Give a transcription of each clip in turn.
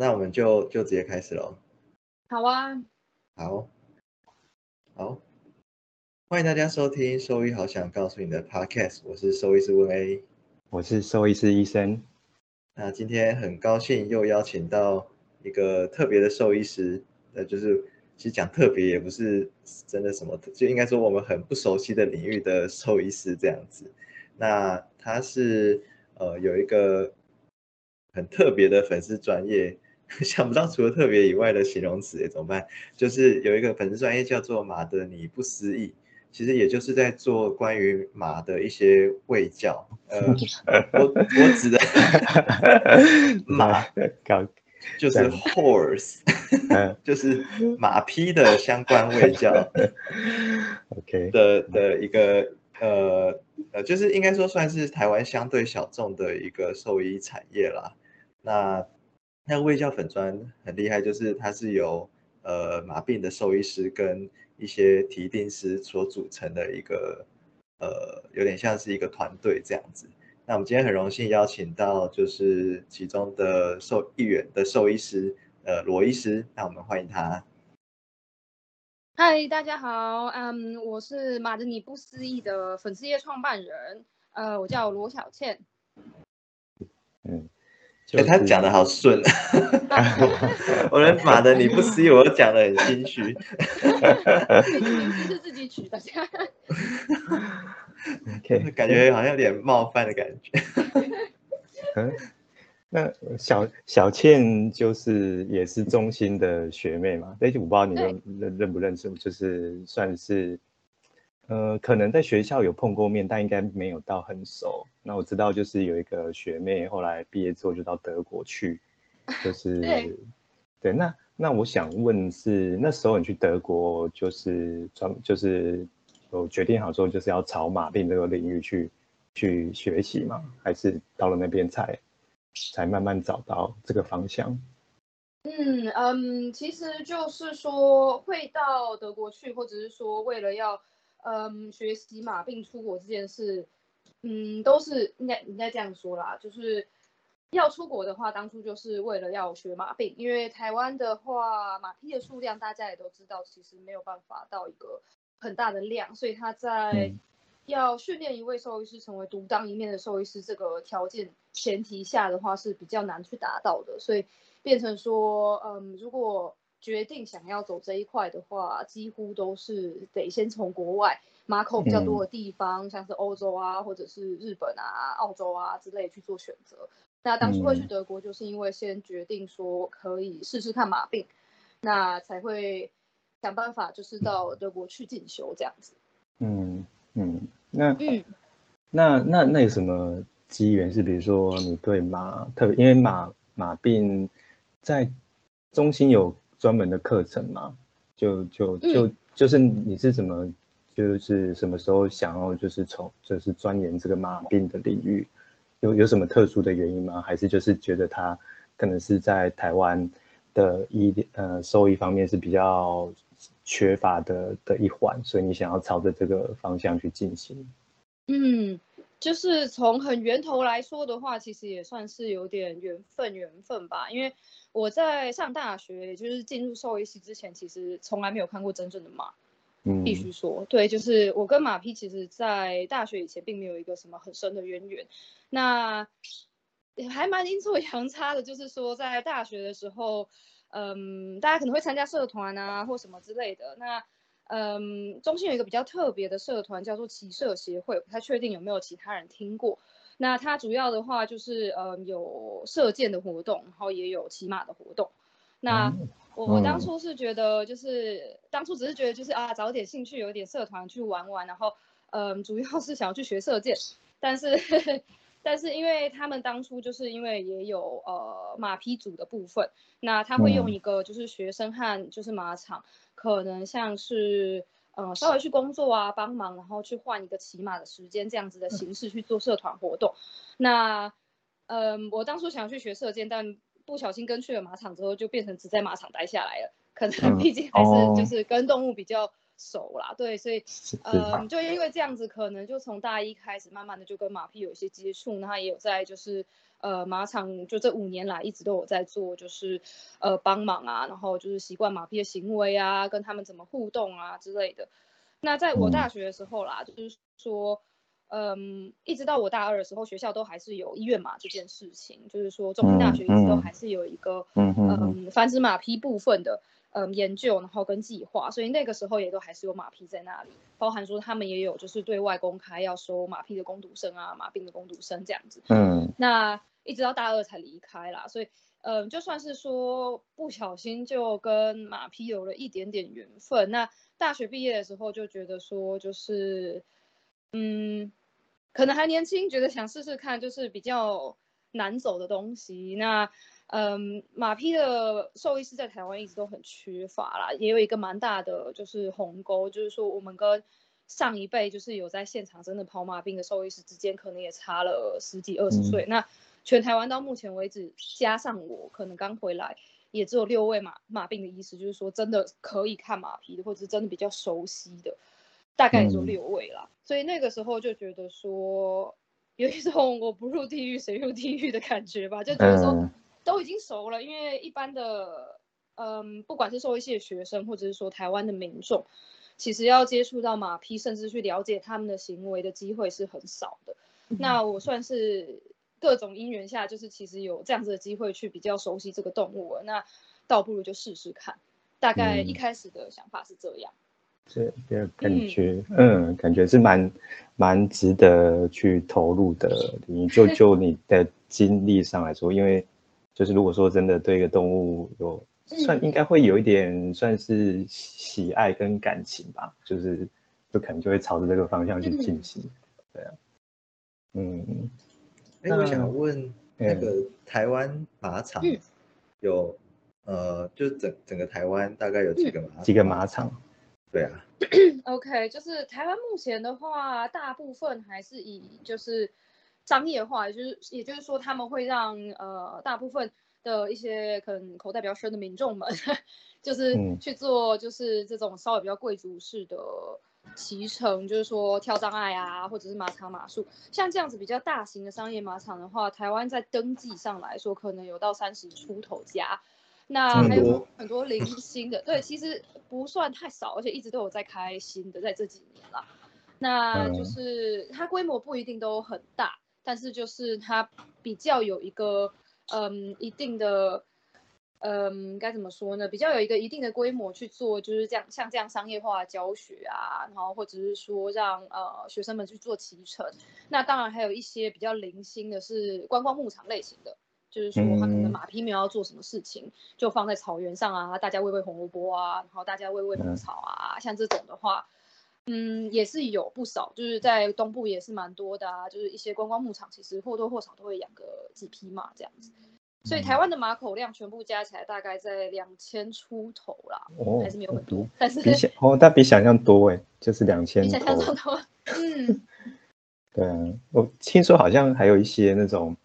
那我们就就直接开始喽。好啊，好，好，欢迎大家收听《兽医好想告诉你的 Podcast》，我是兽医师温 A，我是兽医师医生。那今天很高兴又邀请到一个特别的兽医师，呃，就是其实讲特别也不是真的什么，就应该说我们很不熟悉的领域的兽医师这样子。那他是呃有一个很特别的粉丝专业，想不到除了特别以外的形容词，怎么办？就是有一个粉丝专业叫做马的你不思议，其实也就是在做关于马的一些喂教。呃，我我指的 马搞就是 horse，就是马匹的相关卫教。OK 的的一个呃呃，就是应该说算是台湾相对小众的一个兽医产业啦。那那个卫教粉砖很厉害，就是它是由呃马病的兽医师跟一些提定师所组成的一个呃，有点像是一个团队这样子。那我们今天很荣幸邀请到就是其中的兽一员的兽医师呃罗医师，那我们欢迎他。嗨，大家好，嗯，我是马德尼不思议的粉丝业创办人，呃，我叫罗小倩。嗯，哎、他讲的好顺，我的马的你不思议，我都讲的很心虚。是自己取的，OK，感觉好像有点冒犯的感觉。嗯，那小小倩就是也是中心的学妹嘛，但是我不知道你认认认不认识，就是算是呃，可能在学校有碰过面，但应该没有到很熟。那我知道就是有一个学妹后来毕业之后就到德国去，就 是对对，那那我想问是那时候你去德国就是专就是有决定好说就是要朝马病这个领域去去学习吗？还是到了那边才才慢慢找到这个方向？嗯嗯，其实就是说会到德国去，或者是说为了要嗯学习马并出国这件事，嗯，都是应该应该这样说啦，就是要出国的话，当初就是为了要学马病，因为台湾的话马匹的数量大家也都知道，其实没有办法到一个很大的量，所以他在嗯要训练一位兽医师成为独当一面的兽医师这个条件前提下的话是比较难去达到的，所以变成说，嗯，如果决定想要走这一块的话，几乎都是得先从国外马口比较多的地方，像是欧洲啊，或者是日本啊、澳洲啊之类去做选择。那当初会去嗯德国，就是因为先决定说可以试试看马病，那才会想办法就是到德国去进修这样子。嗯嗯，那嗯。那那那有什么机缘是，比如说你对马特别，因为马马病在中心有专门的课程嘛？就就就就是你是怎么，就是什么时候想要就是从就是钻研这个马病的领域，有有什么特殊的原因吗？还是就是觉得它可能是在台湾的医呃收益方面是比较缺乏的的一环，所以你想要朝着这个方向去进行？嗯，就是从很源头来说的话，其实也算是有点缘分缘分吧。因为我在上大学，也就是进入兽医系之前，其实从来没有看过真正的马，嗯，必须说，对，就是我跟马匹其实在大学以前并没有一个什么很深的渊源。那也还蛮阴错阳差的，就是说在大学的时候，嗯，大家可能会参加社团啊或什么之类的。那嗯，中心有一个比较特别的社团叫做骑社协会，不太确定有没有其他人听过。那它主要的话就是嗯有射箭的活动，然后也有骑马的活动。那我我当初是觉得就是当初只是觉得就是啊找点兴趣，有点社团去玩玩，然后嗯主要是想要去学射箭，但是 但是因为他们当初就是因为也有呃马匹组的部分，那他会用一个就是学生和就是马场，可能像是呃稍微去工作啊帮忙，然后去换一个骑马的时间这样子的形式去做社团活动。那嗯我当初想要去学射箭，但不小心跟去了马场之后，就变成只在马场待下来了。可能 毕竟还是就是跟动物比较熟啦，对，所以嗯，就因为这样子，可能就从大一开始，慢慢的就跟马匹有一些接触，那他也有在就是呃马场，就这五年来一直都有在做，就是呃帮忙啊，然后就是习惯马匹的行为啊，跟他们怎么互动啊之类的。那在我大学的时候啦，就是说。嗯，一直到我大二的时候，学校都还是有医院马这件事情，就是说中心大学一直都还是有一个嗯繁殖马匹部分的嗯研究，然后跟计划，所以那个时候也都还是有马匹在那里，包含说他们也有就是对外公开要收马匹的攻读生啊，马病的攻读生这样子。嗯，那一直到大二才离开啦，所以嗯就算是说不小心就跟马匹有了一点点缘分，那大学毕业的时候就觉得说就是嗯。可能还年轻，觉得想试试看，就是比较难走的东西。那，嗯，马匹的兽医师在台湾一直都很缺乏啦，也有一个蛮大的就是鸿沟，就是说我们跟上一辈就是有在现场真的跑马病的兽医师之间，可能也差了十几二十岁。那全台湾到目前为止，加上我可能刚回来，也只有六位马马病的医师，就是说真的可以看马匹的，或者是真的比较熟悉的。大概也就六位啦，所以那个时候就觉得说有一种我不入地狱谁入地狱的感觉吧，就觉得说都已经熟了，因为一般的嗯，不管是兽医系的学生，或者是说台湾的民众，其实要接触到马匹，甚至去了解他们的行为的机会是很少的。那我算是各种因缘下，就是其实有这样子的机会去比较熟悉这个动物了，那倒不如就试试看。大概一开始的想法是这样。这这感觉，嗯，感觉是蛮蛮值得去投入的。你就就你的经历上来说，因为就是如果说真的对一个动物有算，应该会有一点算是喜爱跟感情吧，就是就可能就会朝着这个方向去进行。对啊，嗯，哎，我想问那个台湾马场有呃，就整整个台湾大概有几个马几个马场？对啊，OK，就是台湾目前的话，大部分还是以就是商业化，就是也就是说他们会让呃大部分的一些可能口袋比较深的民众们，就是去做就是这种稍微比较贵族式的骑乘，就是说跳障碍啊，或者是马场马术，像这样子比较大型的商业马场的话，台湾在登记上来说，可能有到三十出头家。那还有很多零星的，对，其实不算太少，而且一直都有在开新的，在这几年啦。那就是它规模不一定都很大，但是就是它比较有一个嗯一定的嗯该怎么说呢？比较有一个一定的规模去做，就是这样像这样商业化教学啊，然后或者是说让呃学生们去做骑乘。那当然还有一些比较零星的是观光牧场类型的。就是说，他可能马匹没有要做什么事情，就放在草原上啊，大家喂喂红萝卜啊，然后大家喂喂牧草啊，像这种的话，嗯，也是有不少，就是在东部也是蛮多的啊，就是一些观光牧场，其实或多或少都会养个几匹马这样子。所以台湾的马口量全部加起来大概在两千出头啦，哦，还是没有很多，但是比想哦，但比想象多哎，就是两千，比想象中多，嗯，对啊，我听说好像还有一些那种。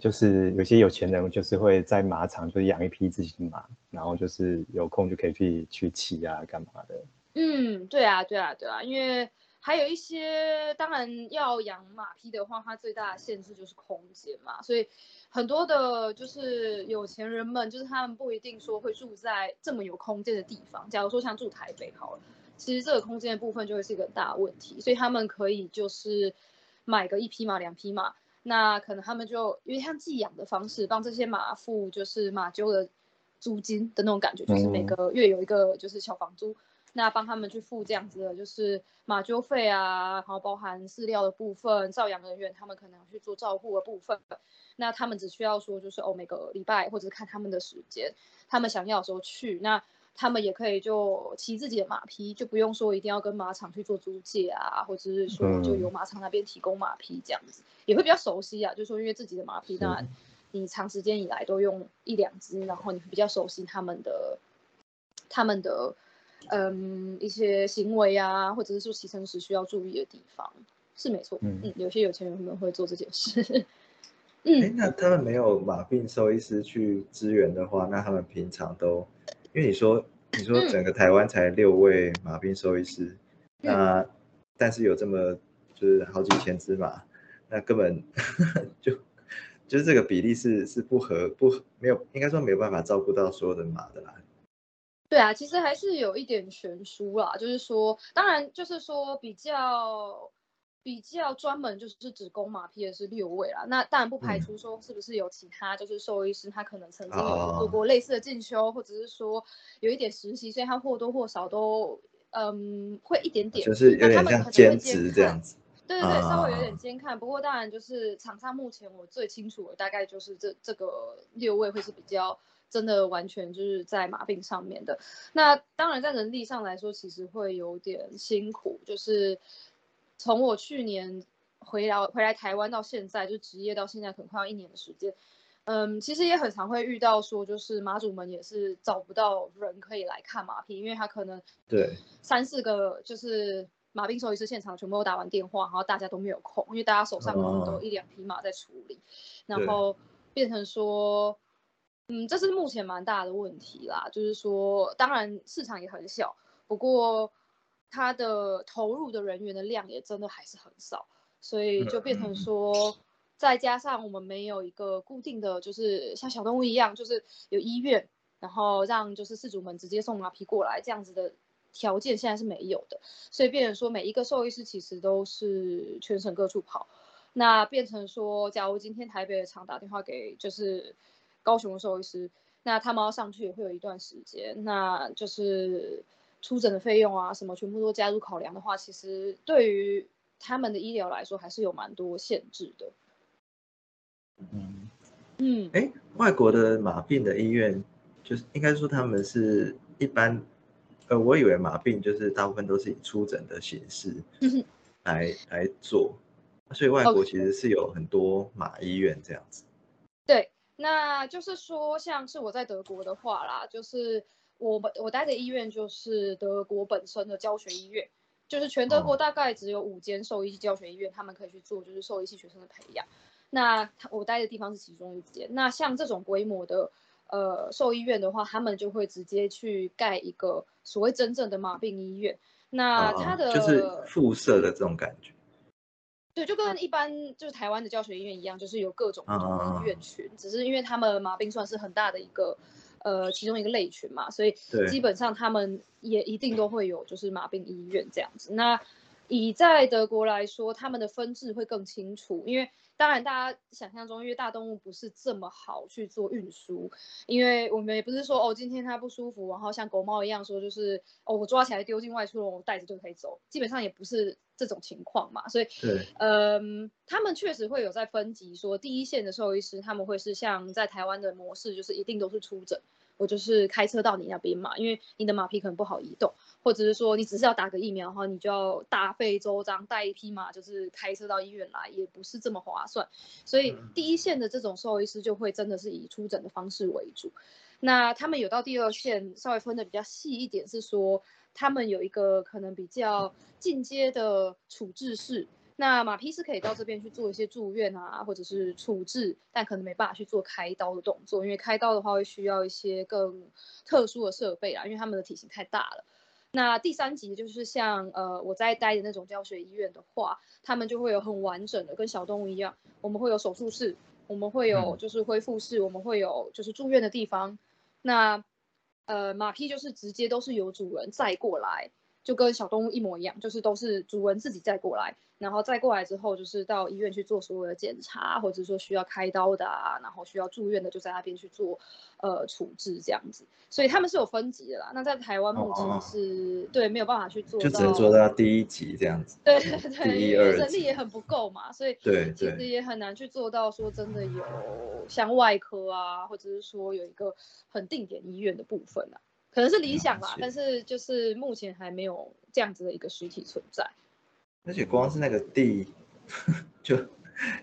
就是有些有钱人就是会在马场就养一匹自行马，然后就是有空就可以去去骑啊，干嘛的？嗯，对啊，对啊，对啊，因为还有一些，当然要养马匹的话，它最大的限制就是空间嘛，所以很多的就是有钱人们，就是他们不一定说会住在这么有空间的地方。假如说像住台北好了，其实这个空间的部分就会是一个大问题，所以他们可以就是买个一匹马、两匹马。那可能他们就因为像寄养的方式，帮这些马付就是马厩的租金的那种感觉，就是每个月有一个就是小房租，那帮他们去付这样子的，就是马厩费啊，然后包含饲料的部分，照养人员他们可能去做照护的部分，那他们只需要说就是哦每个礼拜或者是看他们的时间，他们想要的时候去那。他们也可以就骑自己的马匹，就不用说一定要跟马场去做租借啊，或者是说就由马场那边提供马匹这样子，也会比较熟悉啊。就是说因为自己的马匹，那你长时间以来都用一两只，然后你比较熟悉他们的他们的嗯一些行为啊，或者是说骑乘时需要注意的地方，是没错。嗯嗯，有些有钱人他们会做这件事。嗯，那他们没有马病兽医师去支援的话，那他们平常都。因为你说你说整个台湾才六位马病兽医师，那但是有这么就是好几千只马，那根本 就就是这个比例是是不合不没有应该说没有办法照顾到所有的马的啦。对啊，其实还是有一点悬殊啦，就是说，当然就是说比较比较专门就是只供马匹的是六位啦，那当然不排除说是不是有其他就是兽医师他可能曾经有做过类似的进修，或者是说有一点实习，所以他或多或少都嗯会一点点，就是有点像兼职这样子。对对对，稍微有点监看，不过当然就是场上目前我最清楚的大概就是这这个六位会是比较。真的完全就是在马病上面的，那当然在人力上来说，其实会有点辛苦。就是从我去年回来回来台湾到现在，就职业到现在可能快要一年的时间，嗯，其实也很常会遇到说，就是马主们也是找不到人可以来看马匹，因为他可能对三四个就是马病兽医师现场全部都打完电话，然后大家都没有空，因为大家手上可能都一两匹马在处理，然后变成说。嗯，这是目前蛮大的问题啦，就是说，当然市场也很小，不过它的投入的人员的量也真的还是很少，所以就变成说，再加上我们没有一个固定的就是像小动物一样，就是有医院，然后让就是饲主们直接送马匹过来这样子的条件，现在是没有的，所以变成说每一个兽医师其实都是全省各处跑，那变成说，假如今天台北的厂打电话给就是。高雄的兽医师，那他们要上去也会有一段时间，那就是出诊的费用啊，什么全部都加入考量的话，其实对于他们的医疗来说，还是有蛮多限制的。嗯嗯，哎，外国的马病的医院，就是应该说他们是一般，呃，我以为马病就是大部分都是以出诊的形式来来做，所以外国其实是有很多马医院这样子。对。那就是说，像是我在德国的话啦，就是我们我待的医院就是德国本身的教学医院，就是全德国大概只有五间兽医教学医院，他们可以去做就是兽医系学生的培养。那我待的地方是其中一间。那像这种规模的呃兽医院的话，他们就会直接去盖一个所谓真正的马病医院。那它的就是附设的这种感觉。对，就跟一般就是台湾的教学医院一样，就是有各种不同的医院群，只是因为他们麻病算是很大的一个，呃，其中一个类群嘛，所以基本上他们也一定都会有就是麻病医院这样子。那以在德国来说，他们的分制会更清楚，因为。当然，大家想象中，因为大动物不是这么好去做运输，因为我们也不是说哦，今天它不舒服，然后像狗猫一样说就是哦，我抓起来丢进外出笼，我带着就可以走，基本上也不是这种情况嘛。所以，对，嗯，他们确实会有在分级，说第一线的兽医师他们会是像在台湾的模式，就是一定都是出诊。我就是开车到你那边嘛，因为你的马匹可能不好移动，或者是说你只是要打个疫苗哈，你就要大费周章带一匹马，就是开车到医院来，也不是这么划算。所以第一线的这种兽医师就会真的是以出诊的方式为主。那他们有到第二线，稍微分的比较细一点，是说他们有一个可能比较进阶的处置室。那马匹是可以到这边去做一些住院啊，或者是处置，但可能没办法去做开刀的动作，因为开刀的话会需要一些更特殊的设备啦，因为他们的体型太大了。那第三级就是像呃我在待的那种教学医院的话，他们就会有很完整的，跟小动物一样，我们会有手术室，我们会有就是恢复室，我们会有就是住院的地方。那呃马匹就是直接都是由主人载过来。就跟小动物一模一样，就是都是主人自己再过来，然后再过来之后，就是到医院去做所有的检查，或者说需要开刀的啊，然后需要住院的，就在那边去做呃处置这样子。所以他们是有分级的啦。那在台湾目前是对没有办法去做，就只能做到第一级这样子。对对对，因为人力也很不够嘛，所以对其实也很难去做到说真的有像外科啊，或者是说有一个很定点医院的部分啊。可能是理想吧，但是就是目前还没有这样子的一个实体存在。而且光是那个地，就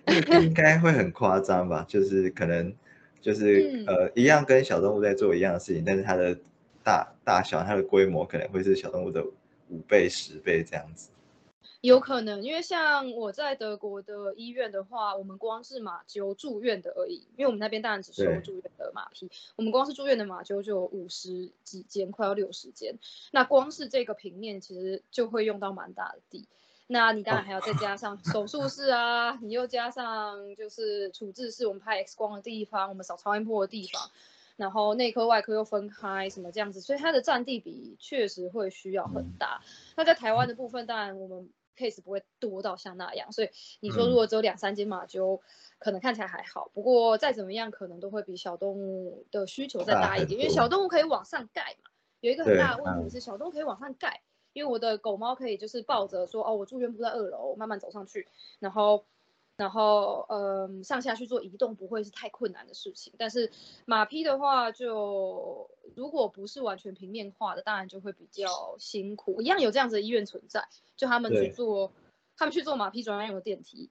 那个地应该会很夸张吧？就是可能就是呃一样跟小动物在做一样的事情，但是它的大大小、它的规模可能会是小动物的五倍、十倍这样子。有可能，因为像我在德国的医院的话，我们光是马厩住院的而已，因为我们那边当然只收对住院的马匹，我们光是住院的马厩就有五十几间，快要六十间。那光是这个平面其实就会用到蛮大的地。那你当然还要再加上手术室啊，你又加上就是处置室，我们拍 X 光的地方，我们扫超音波的地方，然后内科外科又分开，什么这样子，所以它的占地比确实会需要很大。那在台湾的部分，当然我们 case 不会多到像那样，所以你说如果只有两三间嘛，就，可能看起来还好。不过再怎么样，可能都会比小动物的需求再大一点，因为小动物可以往上盖嘛。有一个很大的问题是，小动物可以往上盖，因为我的狗猫可以就是抱着说，哦，我住院部在二楼，慢慢走上去，然后。然后，嗯，上下去做移动不会是太困难的事情，但是马匹的话就，如果不是完全平面化的，当然就会比较辛苦。一样有这样子的医院存在，就他们去对做，他们去做马匹专用的电梯，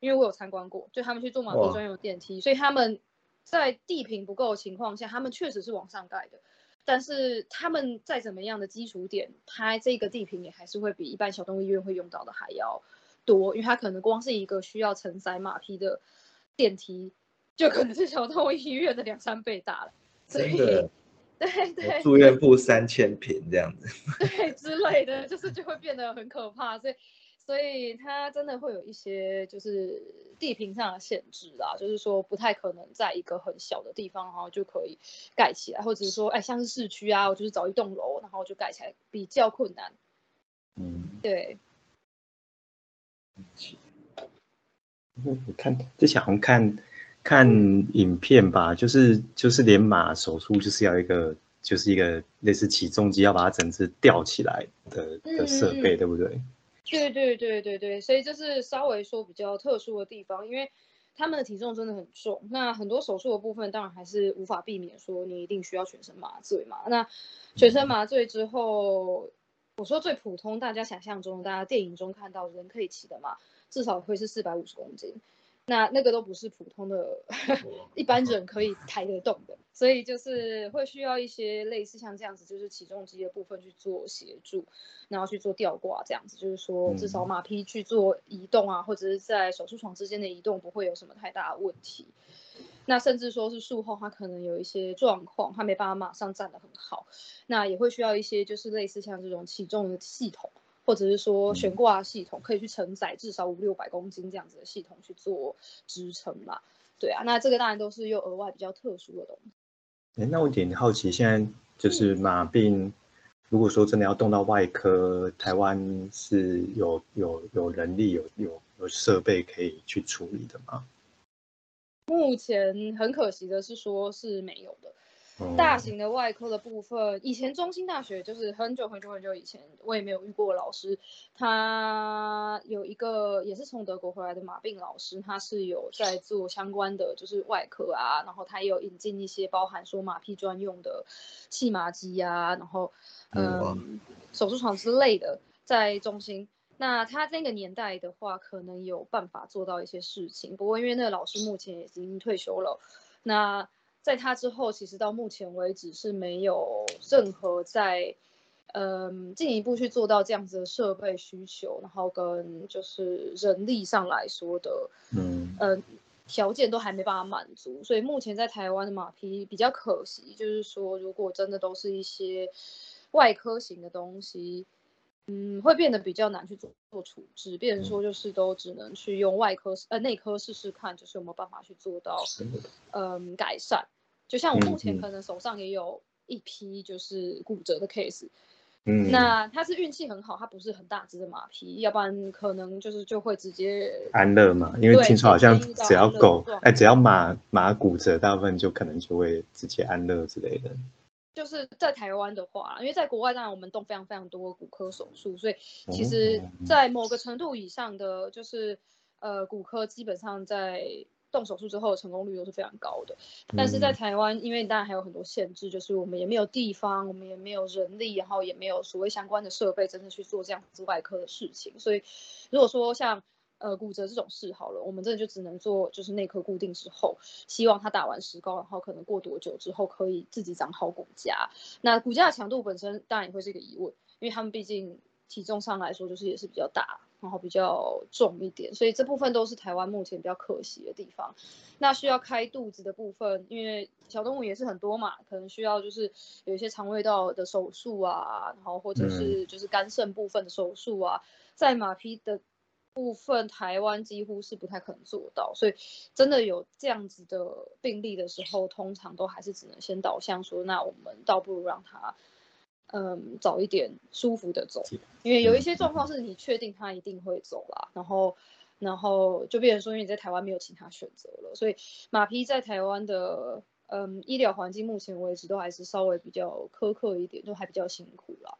因为我有参观过，就他们去做马匹专用的电梯，所以他们在地坪不够的情况下，他们确实是往上盖的。但是他们再怎么样的基础点，它这个地坪也还是会比一般小动物医院会用到的还要多，因为它可能光是一个需要承载马匹的电梯，就可能是小动物医院的两三倍大了。所以真的，对对住院部三千平这样子。对之类的，就是就会变得很可怕，所以所以它真的会有一些就是地平上的限制啦，就是说不太可能在一个很小的地方然后就可以盖起来，或者是说哎像是市区啊，我就是找一栋楼然后就盖起来比较困难。嗯，对，我看之前好像看看影片吧，就是就是连马手术就是要一个就是一个类似起重机，要把它整只吊起来的的设备，对不对？对对对对对，所以这是稍微说比较特殊的地方，因为他们的体重真的很重。那很多手术的部分，当然还是无法避免说你一定需要全身麻醉嘛。那全身麻醉之后，我说最普通，大家想象中，大家电影中看到人可以骑的马，至少会是四百五十公斤。那那个都不是普通的 一般人可以抬得动的，所以就是会需要一些类似像这样子，就是起重机的部分去做协助，然后去做吊挂这样子，就是说至少马匹去做移动啊，或者是在手术床之间的移动不会有什么太大的问题。那甚至说是术后他可能有一些状况，他没办法马上站得很好，那也会需要一些就是类似像这种起重的系统。或者是说悬挂系统可以去承载至少五六百公斤这样子的系统去做支撑嘛？对啊，那这个当然都是又额外比较特殊的东西。哎，那我有点好奇，现在就是马病，如果说真的要动到外科，台湾是有有有人力有有有设备可以去处理的吗？目前很可惜的是说是没有的。大型的外科的部分，以前中心大学就是很久很久很久以前，我也没有遇过老师。他有一个也是从德国回来的马病老师，他是有在做相关的就是外科啊，然后他也有引进一些包含说马屁专用的气麻机啊，然后嗯手术床之类的在中心。那他那个年代的话，可能有办法做到一些事情，不过因为那个老师目前已经退休了，那。在他之后，其实到目前为止是没有任何在，嗯，进一步去做到这样子的设备需求，然后跟就是人力上来说的，嗯，呃，条件都还没办法满足，所以目前在台湾的马匹比较可惜，就是说如果真的都是一些外科型的东西，嗯，会变得比较难去做做处置，变成说就是都只能去用外科呃内科试试看，就是有没有办法去做到，嗯，改善。就像我目前可能手上也有一批就是骨折的 case，嗯，那他是运气很好，他不是很大只的马匹，要不然可能就是就会直接安乐嘛，因为听说好像只要狗哎，只要马马骨折，大部分就可能就会直接安乐之类的。就是在台湾的话，因为在国外当然我们动非常非常多骨科手术，所以其实在某个程度以上的就是呃骨科基本上在。动手术之后的成功率都是非常高的，但是在台湾，因为当然还有很多限制，就是我们也没有地方，我们也没有人力，然后也没有所谓相关的设备，真的去做这样子外科的事情。所以，如果说像呃骨折这种事好了，我们真的就只能做就是内科固定之后，希望他打完石膏，然后可能过多久之后可以自己长好骨架。那骨架的强度本身当然也会是一个疑问，因为他们毕竟体重上来说就是也是比较大。然后比较重一点，所以这部分都是台湾目前比较可惜的地方。那需要开肚子的部分，因为小动物也是很多嘛，可能需要就是有一些肠胃道的手术啊，然后或者是就是肝肾部分的手术啊，在马匹的部分，台湾几乎是不太可能做到，所以真的有这样子的病例的时候，通常都还是只能先导向说，那我们倒不如让他。嗯，早一点舒服的走，因为有一些状况是你确定他一定会走啦，然后，然后就变成说，因为你在台湾没有其他选择了，所以马匹在台湾的嗯医疗环境目前为止都还是稍微比较苛刻一点，就还比较辛苦啦。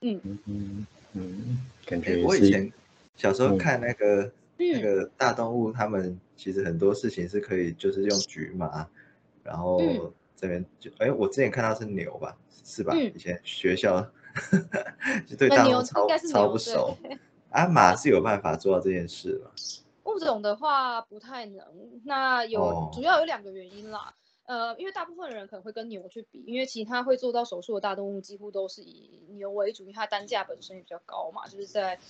嗯嗯嗯，感觉我以前小时候看那个那个大动物，他们其实很多事情是可以就是用局麻，然后。这边就哎，我之前看到是牛吧，是吧？以前学校 就对大牛超超不熟 啊。马是有办法做到这件事吗？物种的话不太能，那有主要有两个原因啦。呃，因为大部分人可能会跟牛去比，因为其他会做到手术的大动物几乎都是以牛为主，因为它单价本身也比较高嘛，就是在。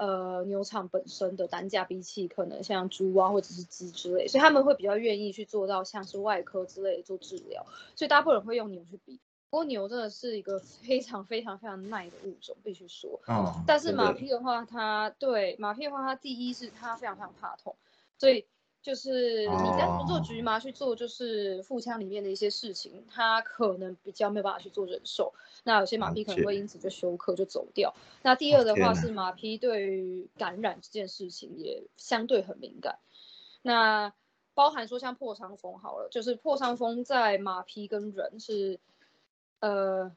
呃，牛场本身的单价比起可能像猪啊或者是鸡之类，所以他们会比较愿意去做到像是外科之类做治疗，所以大部分人会用牛去比。不过牛真的是一个非常非常非常耐的物种，必须说。哦。但是马匹的话，它对马匹的话，它第一是它非常非常怕痛，所以。就是你在做局麻去做，就是腹腔里面的一些事情，他可能比较没有办法去做忍受。那有些马匹可能会因此就休克就走掉。那第二的话是马匹对于感染这件事情也相对很敏感。那包含说像破伤风好了，就是破伤风在马匹跟人是呃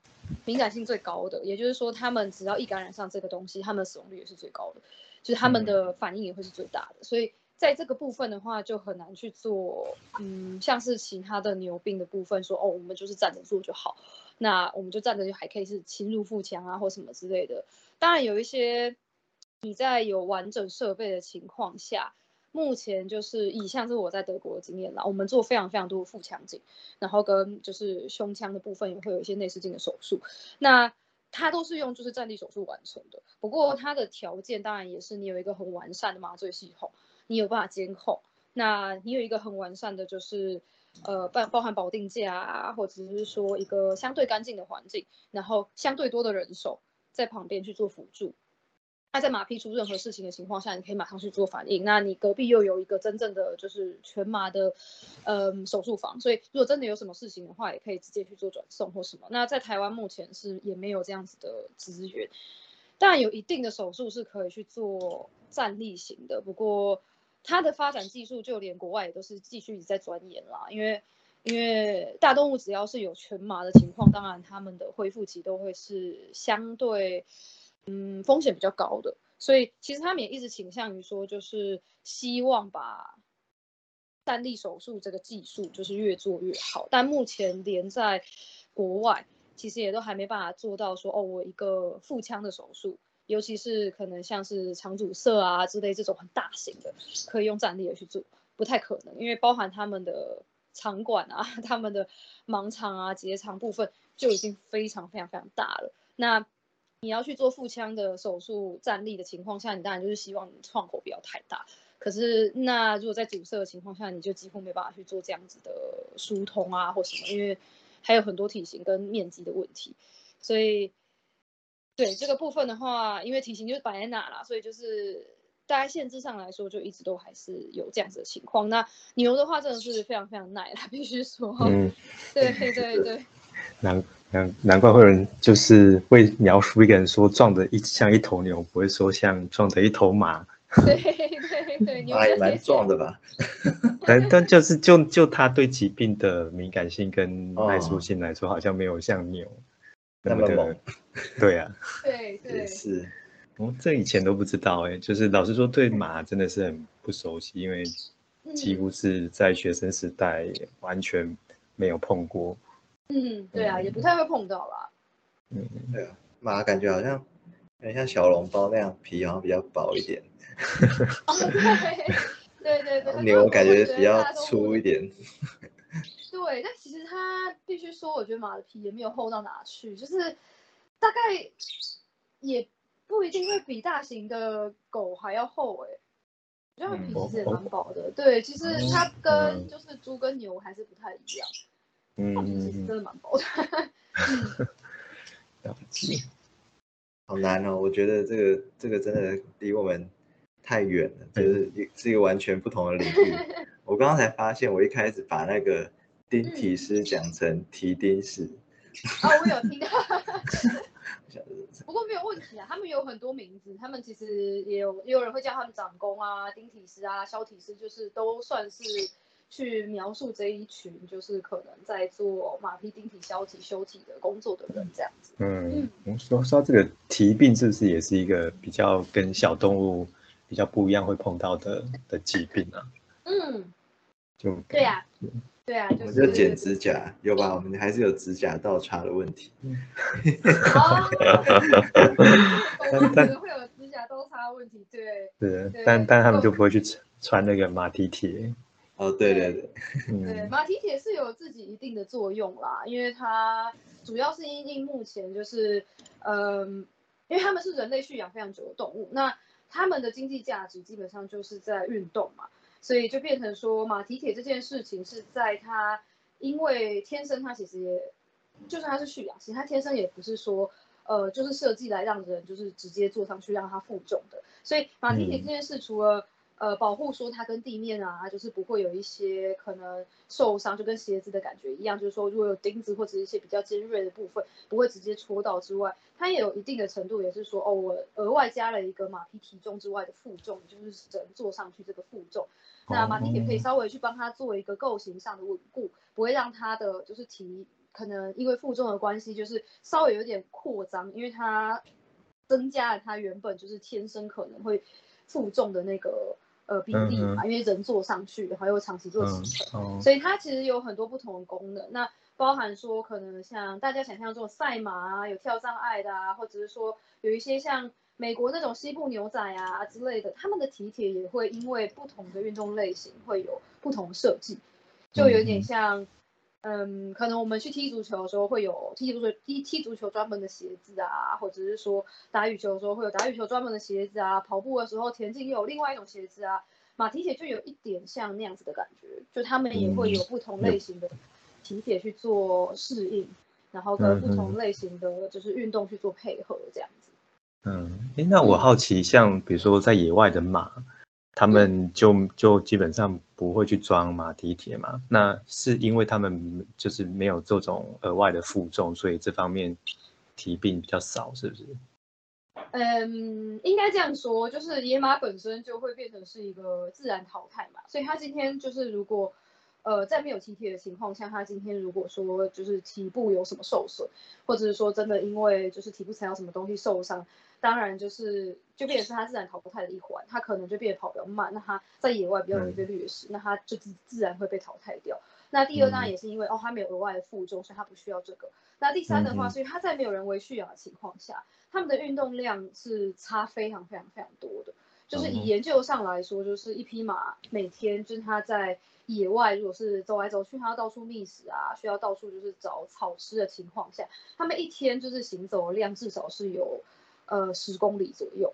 敏感性最高的，也就是说他们只要一感染上这个东西，他们的死亡率也是最高的，就是他们的反应也会是最大的，所以。在这个部分的话，就很难去做，嗯，像是其他的牛病的部分，说哦，我们就是站着做就好，那我们就站着就还可以是侵入腹腔啊，或什么之类的。当然有一些你在有完整设备的情况下，目前就是以像是我在德国的经验啦，我们做非常非常多的腹腔镜，然后跟就是胸腔的部分也会有一些内视镜的手术，那它都是用就是站立手术完成的。不过它的条件当然也是你有一个很完善的麻醉系统。你有办法监控，那你有一个很完善的，就是呃，包包含保定架啊，或者是说一个相对干净的环境，然后相对多的人手在旁边去做辅助。那在马匹出任何事情的情况下，你可以马上去做反应。那你隔壁又有一个真正的就是全麻的呃手术房，所以如果真的有什么事情的话，也可以直接去做转送或什么。那在台湾目前是也没有这样子的资源，但有一定的手术是可以去做站立型的，不过。它的发展技术，就连国外也都是继续在钻研啦。因为，因为大动物只要是有全麻的情况，当然它们的恢复期都会是相对，嗯，风险比较高的。所以，其实他们也一直倾向于说，就是希望把单立手术这个技术就是越做越好。但目前连在国外，其实也都还没办法做到说，哦，我一个腹腔的手术。尤其是可能像是肠阻塞啊之类这种很大型的，可以用站立的去做，不太可能，因为包含他们的肠管啊、他们的盲肠啊、结肠部分就已经非常非常非常大了。那你要去做腹腔的手术，站立的情况下，你当然就是希望你创口不要太大。可是那如果在阻塞的情况下，你就几乎没办法去做这样子的疏通啊或什么，因为还有很多体型跟面积的问题，所以。对这个部分的话，因为体型就是摆在哪啦，所以就是大家限制上来说，就一直都还是有这样子的情况。那牛的话，真的是非常非常耐啦，必须说。嗯，对对对。难难难怪会有人就是会描述一个人说壮的一像一头牛，不会说像壮的一头马。对对对，牛也蛮壮的吧？但但就是就就他对疾病的敏感性跟耐受性来说，好像没有像牛。那么猛，对啊，对对是，哦，这以前都不知道哎，就是老实说，对马真的是很不熟悉，因为几乎是在学生时代完全没有碰过。嗯，对啊，也不太会碰到啦。嗯，对啊，马感觉好像有点像小笼包那样，皮好像比较薄一点。对对对 对，牛感觉比较粗一点。对，但其实它必须说，我觉得马的皮也没有厚到哪去，就是大概也不一定会比大型的狗还要厚哎、我觉得它皮嗯其实也哦蛮薄的。对，其实它跟嗯就是猪跟牛还是不太一样，嗯其实真的蛮薄的。了解。好难哦，我觉得这个这个真的离我们太远了，就是一是一个完全不同的领域。我刚刚才发现，我一开始把那个钉体师讲成提钉师，啊，我有听到，不过没有问题啊。他们有很多名字，他们其实也有也有人会叫他们长工啊、钉体师啊、削体师，就是都算是去描述这一群，就是可能在做马匹钉体、削体、修体的工作的人这样子。嗯，我说说到这个蹄病是不是也是一个比较跟小动物比较不一样会碰到的的疾病啊？嗯，就对呀、对啊、我就是们就剪指甲，有吧？我们还是有指甲倒插的问题。啊，我们可能会有指甲刀叉问题，对是对，但但他们就不会去穿穿那个马蹄铁。哦，对对对，对，嗯马蹄铁是有自己一定的作用啦，因为它主要是因应目前就是，嗯，因为他们是人类驯养非常久的动物，那他们的经济价值基本上就是在运动嘛，所以就变成说马蹄铁这件事情是在他，因为天生他其实也，就算他是蓄养，其实他天生也不是说。呃，就是设计来让人就是直接坐上去让他负重的，所以马蹄铁这件事除了、呃，保护说它跟地面啊，就是不会有一些可能受伤，就跟鞋子的感觉一样，就是说如果有钉子或者一些比较尖锐的部分，不会直接戳到之外，它也有一定的程度，也是说哦，我额外加了一个马匹体重之外的负重，就是人坐上去这个负重。那马蹄铁可以稍微去帮它做一个构型上的稳固，不会让它的就是体可能因为负重的关系，就是稍微有点扩张，因为它增加了它原本就是天生可能会负重的那个呃比例嘛，因为人坐上去，然后又长期做嗯骑乘，哦所以它其实有很多不同的功能。那包含说可能像大家想象中的赛马啊，有跳障碍的啊，或者是说有一些像美国那种西部牛仔啊之类的，他们的体铁也会因为不同的运动类型会有不同的设计，就有点像。嗯，可能我们去踢足球的时候会有踢足球踢踢足球专门的鞋子啊，或者是说打羽球的时候会有打羽球专门的鞋子啊，跑步的时候田径又有另外一种鞋子啊。马蹄铁就有一点像那样子的感觉，就他们也会有不同类型的蹄铁去做适应，然后跟不同类型的就是运动去做配合这样子。嗯，哎，那我好奇，像比如说在野外的马，他们就就基本上不会去装马蹄铁嘛？那是因为他们就是没有这种额外的负重，所以这方面蹄病比较少，是不是？嗯，应该这样说，就是野马本身就会变成是一个自然淘汰嘛，所以它今天就是如果呃在没有蹄铁的情况下，他今天如果说就是体部有什么受损，或者是说真的因为就是体部踩到什么东西受伤，当然就是就变成是他自然淘汰的一环，他可能就变得跑比较慢，那他在野外比较容易被掠食，那他就自自然会被淘汰掉。那第二当然也是因为、哦他没有额外的负重，所以他不需要这个。那第三的话，嗯嗯是因为它在没有人为驯养的情况下，他们的运动量是差非常非常非常多的。就是以哦研究上来说，就是一匹马每天就是它在野外，如果是走来走去，它要到处觅食啊，需要到处就是找草吃的情况下，它们一天就是行走的量至少是有呃十公里左右，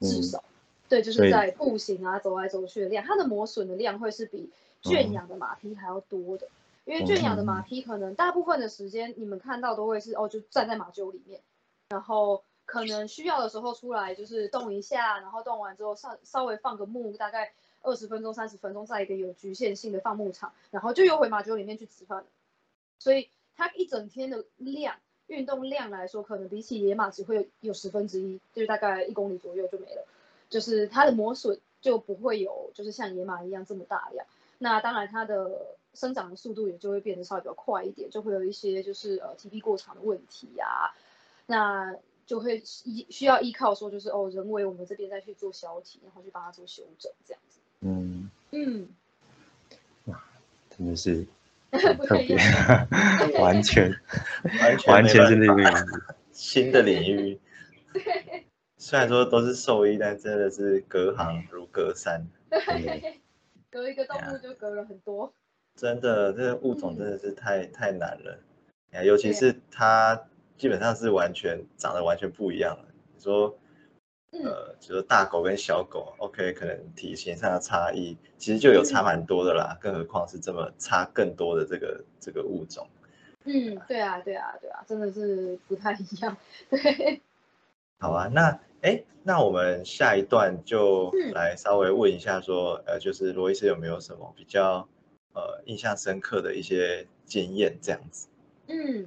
至嗯少。对，就是在步行啊、走来走去的量，它的磨损的量会是比圈养的马匹还要多的。因为圈养的马匹可能大部分的时间你们看到都会是哦，就站在马厩里面，然后可能需要的时候出来就是动一下，然后动完之后稍稍微放个牧，大概二十分钟、三十分钟，在一个有局限性的放牧场，然后就又回马厩里面去吃饭。所以它一整天的量运动量来说，可能比起野马只会有十分之一，就是大概一公里左右就没了。就是它的磨损就不会有，就是像野马一样这么大量。那当然它的生长的速度也就会变得稍微比较快一点，就会有一些就是呃体力过长的问题呀、那就会依需要依靠说就是哦人为我们这边再去做消体，然后去帮他做修整这样子。嗯，嗯，哇真的是 很特别 完全完全完全是那办法个样子。新的领域。虽然说都是兽医，但真的是隔行如隔山。对，隔一个动物就隔了很多。真的，这个物种嗯真的是太、太难了，哎尤其是它基本上是完全长得完全不一样了。你说呃，就是大狗跟小狗，OK，可能体型上的差异其实就有差蛮多的啦，更何况是这么差更多的这个这个物种。嗯，对啊，对啊，对啊，真的是不太一样。对，好啊，那哎，那我们下一段就嗯来稍微问一下说，呃，就是罗医师有没有什么比较呃印象深刻的一些经验这样子？嗯